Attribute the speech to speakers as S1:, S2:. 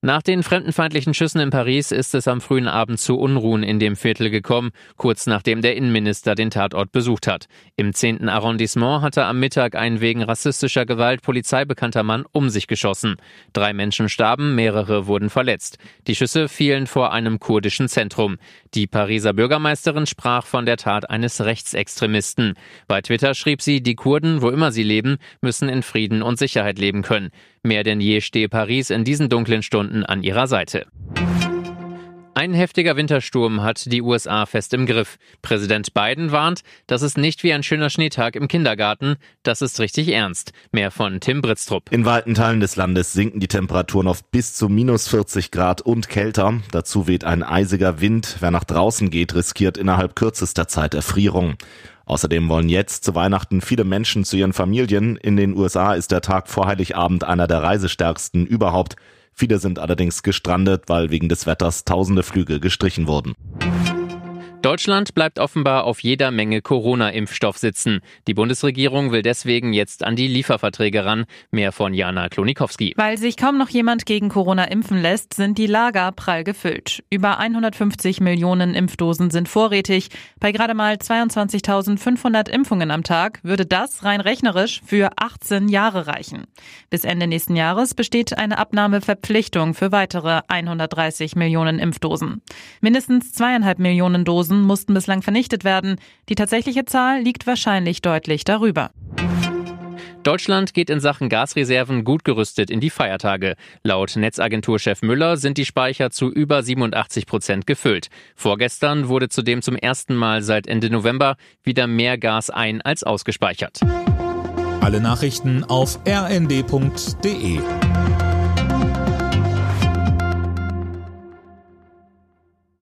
S1: Nach den fremdenfeindlichen Schüssen in Paris ist es am frühen Abend zu Unruhen in dem Viertel gekommen, kurz nachdem der Innenminister den Tatort besucht hat. Im 10. Arrondissement hatte am Mittag ein wegen rassistischer Gewalt polizeibekannter Mann um sich geschossen. Drei Menschen starben, mehrere wurden verletzt. Die Schüsse fielen vor einem kurdischen Zentrum. Die Pariser Bürgermeisterin sprach von der Tat eines Rechtsextremisten. Bei Twitter schrieb sie, die Kurden, wo immer sie leben, müssen in Frieden und Sicherheit leben können. Mehr denn je stehe Paris in diesen dunklen Stunden an ihrer Seite. Ein heftiger Wintersturm hat die USA fest im Griff. Präsident Biden warnt, das ist nicht wie ein schöner Schneetag im Kindergarten, das ist richtig ernst. Mehr von Tim Britztrup.
S2: In weiten Teilen des Landes sinken die Temperaturen auf bis zu minus 40 Grad und kälter. Dazu weht ein eisiger Wind. Wer nach draußen geht, riskiert innerhalb kürzester Zeit Erfrierung. Außerdem wollen jetzt zu Weihnachten viele Menschen zu ihren Familien. In den USA ist der Tag vor Heiligabend einer der reisestärksten überhaupt. Viele sind allerdings gestrandet, weil wegen des Wetters tausende Flüge gestrichen wurden.
S1: Deutschland bleibt offenbar auf jeder Menge Corona-Impfstoff sitzen. Die Bundesregierung will deswegen jetzt an die Lieferverträge ran. Mehr von Jana Klonikowski.
S3: Weil sich kaum noch jemand gegen Corona impfen lässt, sind die Lager prall gefüllt. Über 150 Millionen Impfdosen sind vorrätig. Bei gerade mal 22.500 Impfungen am Tag würde das rein rechnerisch für 18 Jahre reichen. Bis Ende nächsten Jahres besteht eine Abnahmeverpflichtung für weitere 130 Millionen Impfdosen. Mindestens zweieinhalb Millionen Dosen Dosen mussten bislang vernichtet werden. Die tatsächliche Zahl liegt wahrscheinlich deutlich darüber.
S1: Deutschland geht in Sachen Gasreserven gut gerüstet in die Feiertage. Laut Netzagenturchef Müller sind die Speicher zu über 87 Prozent gefüllt. Vorgestern wurde zudem zum ersten Mal seit Ende November wieder mehr Gas ein als ausgespeichert.
S4: Alle Nachrichten auf rnd.de